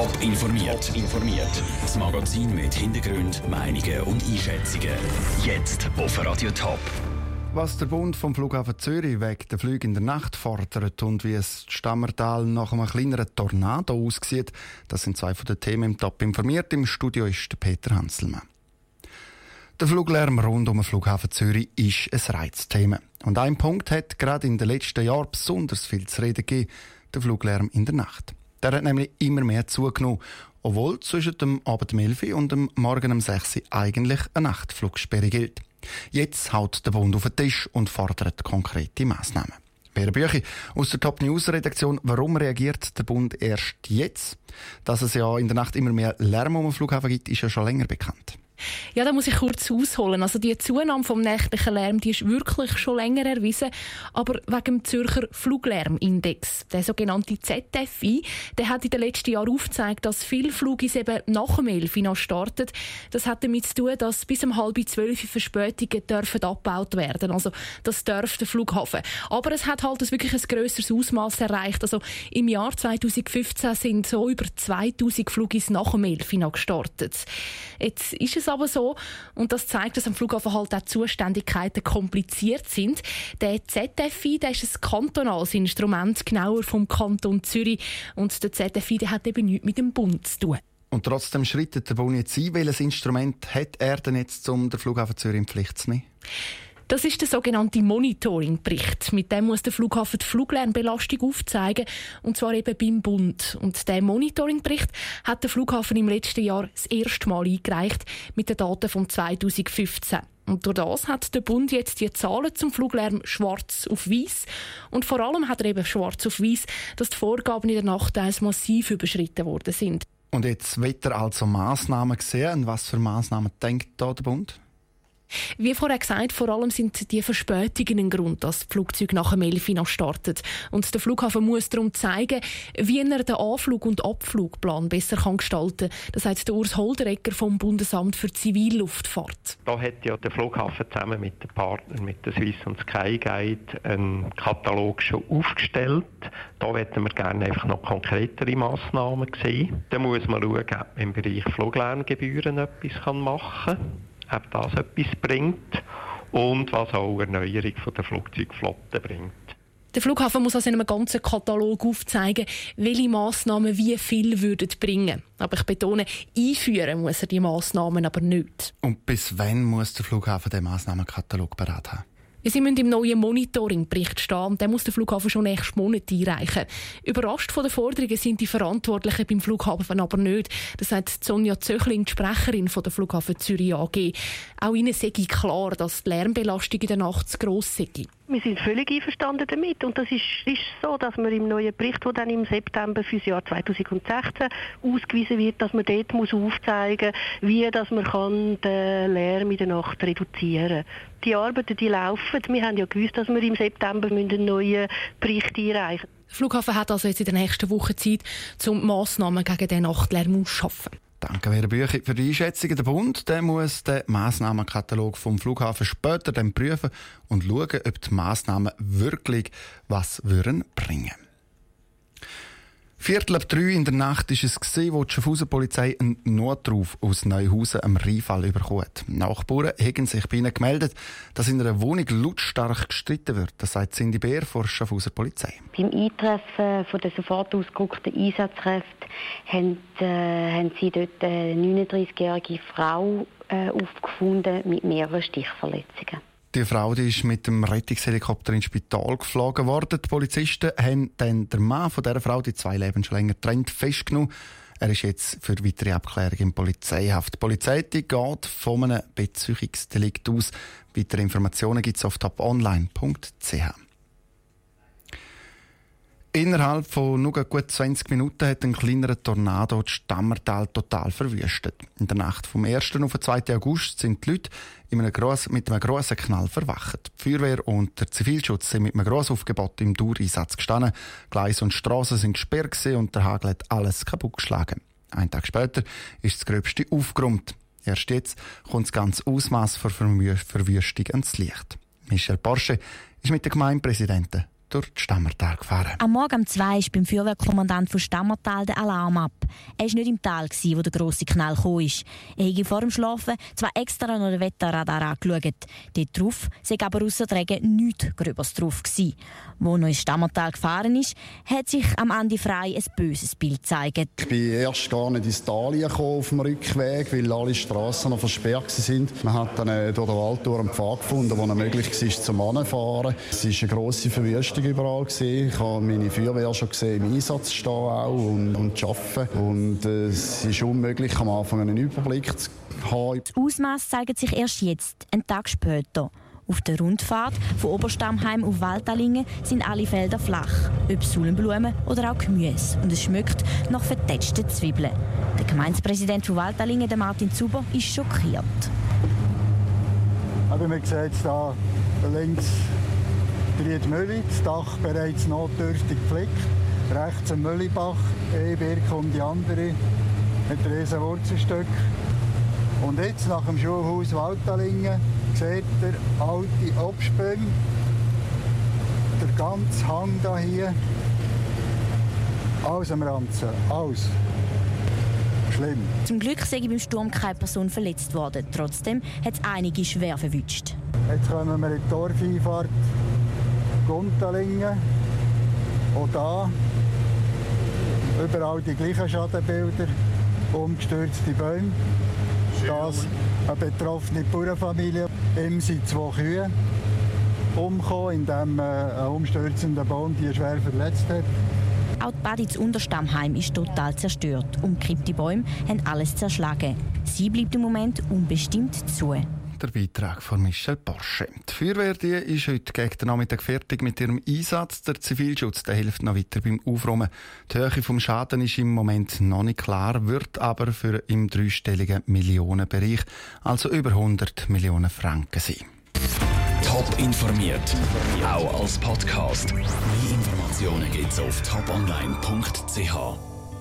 Top informiert. informiert. Das Magazin mit Hintergrund, Meinungen und Einschätzungen. Jetzt auf Radio Top. Was der Bund vom Flughafen Zürich wegen der Flüge in der Nacht fordert und wie es Stammertal nach einem kleineren Tornado aussieht, das sind zwei von den Themen im Top informiert. Im Studio ist Peter Hanselmann. Der Fluglärm rund um den Flughafen Zürich ist ein Reizthema. Und ein Punkt hat gerade in den letzten Jahren besonders viel zu reden gegeben, der Fluglärm in der Nacht. Der hat nämlich immer mehr zugenommen, obwohl zwischen dem Abend um 11 und dem Morgen um 6 Uhr eigentlich eine Nachtflugsperre gilt. Jetzt haut der Bund auf den Tisch und fordert konkrete Massnahmen. Vera Büchi aus der Top News Redaktion. Warum reagiert der Bund erst jetzt? Dass es ja in der Nacht immer mehr Lärm um den Flughafen gibt, ist ja schon länger bekannt. Ja, da muss ich kurz ausholen. Also die Zunahme vom nächtlichen Lärm, die ist wirklich schon länger erwiesen, aber wegen dem Zürcher Fluglärmindex, der sogenannte ZFI, der hat in den letzten Jahren aufgezeigt, dass viele Flugis eben nach dem 11 noch starten. Das hat damit zu tun, dass bis um halb zwölf Verspätungen dürfen abgebaut werden. Also das darf der Flughafen. Aber es hat halt wirklich ein grösseres Ausmaß erreicht. Also im Jahr 2015 sind so über 2000 Flugis nach dem 11 noch gestartet. Jetzt ist es aber so, und das zeigt, dass am Flughafen halt auch Zuständigkeiten kompliziert sind. Der ZFI, der ist ein kantonales Instrument, genauer vom Kanton Zürich. Und der ZFI, der hat eben nichts mit dem Bund zu tun. Und trotzdem schreitet der Bund jetzt ein. Welches Instrument hat er denn jetzt, um den Flughafen Zürich in Pflicht zu nehmen? Das ist der sogenannte Monitoring-Bericht. Mit dem muss der Flughafen die Fluglärmbelastung aufzeigen, und zwar eben beim Bund. Und der Monitoring-Bericht hat der Flughafen im letzten Jahr das erste Mal eingereicht mit den Daten von 2015. Und durch das hat der Bund jetzt die Zahlen zum Fluglärm schwarz auf weiß. Und vor allem hat er eben schwarz auf weiß, dass die Vorgaben in der Nacht massiv überschritten worden sind. Und jetzt wird er also Massnahmen sehen. Was für Massnahmen denkt da der Bund? Wie vorher gesagt, vor allem sind die Verspätungen ein Grund, dass das Flugzeug nach dem 11 noch startet. Und der Flughafen muss darum zeigen, wie er den Anflug- und Abflugplan besser gestalten kann. Das sagt der Urs Holderegger vom Bundesamt für Zivilluftfahrt. Da hat ja der Flughafen zusammen mit den Partnern, mit der Swiss und Sky Guide, einen Katalog schon aufgestellt. Da hätten wir gerne einfach noch konkretere Massnahmen sehen. Da muss man schauen, ob man im Bereich Fluglärmgebühren etwas machen kann ob das etwas bringt und was auch Erneuerung von der Flugzeugflotte bringt. Der Flughafen muss also in einem ganzen Katalog aufzeigen, welche Massnahmen wie viel würden bringen. Aber ich betone, einführen muss er die Massnahmen aber nicht. Und bis wann muss der Flughafen den Massnahmenkatalog bereit haben? Sie müssen im neuen Monitoring-Bericht stehen und den muss der Flughafen schon nächsten Monat einreichen. Überrascht von den Forderungen sind die Verantwortlichen beim Flughafen aber nicht. Das sagt Sonja Zöchling, die Sprecherin von der Flughafen Zürich AG. Auch ihnen sei klar, dass die Lärmbelastung in der Nacht zu gross sei. Wir sind völlig einverstanden damit und das ist, ist so, dass man im neuen Bericht, der dann im September für das Jahr 2016 ausgewiesen wird, dass man dort muss aufzeigen muss, wie dass man kann den Lärm in der Nacht reduzieren kann. Die Arbeiten die laufen. Wir haben ja gewusst, dass wir im September einen neuen Bericht einreichen müssen. Der Flughafen hat also jetzt in der nächsten Woche Zeit, um Massnahmen gegen den Nachtlärm auszuschaffen. Danke, Herr Büchi, für die Einschätzung. Der Bund der muss den Massnahmenkatalog vom Flughafen später dann prüfen und schauen, ob die Massnahmen wirklich was würden bringen. Viertel ab drei in der Nacht ist es gesehen, wo die Schaffhauser Polizei einen Notruf aus Neuhausen am Rheinfall überkommen Nachbarn haben sich bei ihnen gemeldet, dass in einer Wohnung lautstark gestritten wird. Das sagt Cindy Bär von der Schaffhauser Polizei. Beim Eintreffen von der sofort ausgerückten Einsatzkräfte haben, äh, haben sie dort eine 39-jährige Frau äh, aufgefunden mit mehreren Stichverletzungen. Die Frau die ist mit dem Rettungshelikopter ins Spital geflogen worden. Die Polizisten haben dann den Mann von dieser Frau, die zwei Leben schon länger trennt, festgenommen. Er ist jetzt für weitere Abklärung in Polizeihaft. Die Polizei die geht von einem Bezüchungsdelikt aus. Weitere Informationen gibt es auf toponline.ch. Innerhalb von nur gut 20 Minuten hat ein kleinerer Tornado das Stammertal total verwüstet. In der Nacht vom 1. auf den 2. August sind die Leute einem grossen, mit einem grossen Knall verwacht. Die Feuerwehr und der Zivilschutz sind mit einem grossen Aufgebot im Dauereinsatz gestanden. Gleise und Strassen sind gesperrt und der Hagel hat alles kaputt geschlagen. Ein Tag später ist das Gröbste aufgeräumt. Erst jetzt kommt das ganze Ausmaß der Verwüstung ans Licht. Michel Porsche ist mit den Gemeindepräsidenten durch die Stammertal gefahren. Am Morgen um zwei ist beim Feuerwehrkommandant von Stammertal der Alarm ab. Er war nicht im Tal, wo der grosse Knall kam. Er hatte vor dem Schlafen zwar extra noch den Wetterradar angeschaut. Dort drauf sei aber ausser nichts Gröbers drauf gewesen. Wo noch ins Stammertal gefahren ist, hat sich am Andi Frei ein böses Bild gezeigt. Ich bin erst gar nicht ins Tal auf dem Rückweg, weil alle Straßen noch versperrt sind. Man hat dann äh, durch den Wald durch einen Pfad gefunden, wo es möglich war, zum Anfahren. Es war eine grosse Verwüstung überall. Ich habe meine Feuerwehr schon gesehen, im Einsatz stehen auch und, und arbeiten. Und äh, es ist unmöglich, am Anfang einen Überblick zu haben. Das Ausmaß zeigt sich erst jetzt, einen Tag später. Auf der Rundfahrt von Oberstammheim auf Waldalingen sind alle Felder flach, ob Sullenblumen oder auch Gemüse. Und es schmeckt nach vertätschten Zwiebeln. Der Gemeindepräsident von Waldalingen, der Martin Zuber, ist schockiert. Aber man sieht es hier links Dried Mülli, das Dach bereits notdürftig geflickt. Rechts ein Müllibach, eine Birke und die andere mit riesen Wurzelstück. Und jetzt nach dem Schulhaus Waldalingen seht ihr alte Absprünge. Der ganze Hang da hier. Alles am Ranzen. Alles. Schlimm. Zum Glück sei beim Sturm keine Person verletzt worden. Trotzdem hat es einige schwer verwünscht. Jetzt kommen wir in die Dorfeinfahrt Guntalingen. Auch da überall die gleichen Schadenbilder, umgestürzte Bäume. Das eine betroffene Bauernfamilie. Ihm sind zwei Kühe umgekommen, indem äh, ein umstürzender Baum die schwer verletzt hat. Auch die Baditz Unterstammheim ist total zerstört. Umkippte Bäume haben alles zerschlagen. Sie bleibt im Moment unbestimmt zu der Beitrag von Michel Porsche. Die Feuerwehr die ist heute gegen den Nachmittag fertig mit ihrem Einsatz. Der Zivilschutz der hilft noch weiter beim Aufräumen. Die Höhe vom Schaden ist im Moment noch nicht klar, wird aber für im dreistelligen Millionenbereich, also über 100 Millionen Franken sein. Top informiert, auch als Podcast. Mehr Informationen gibt's auf toponline.ch.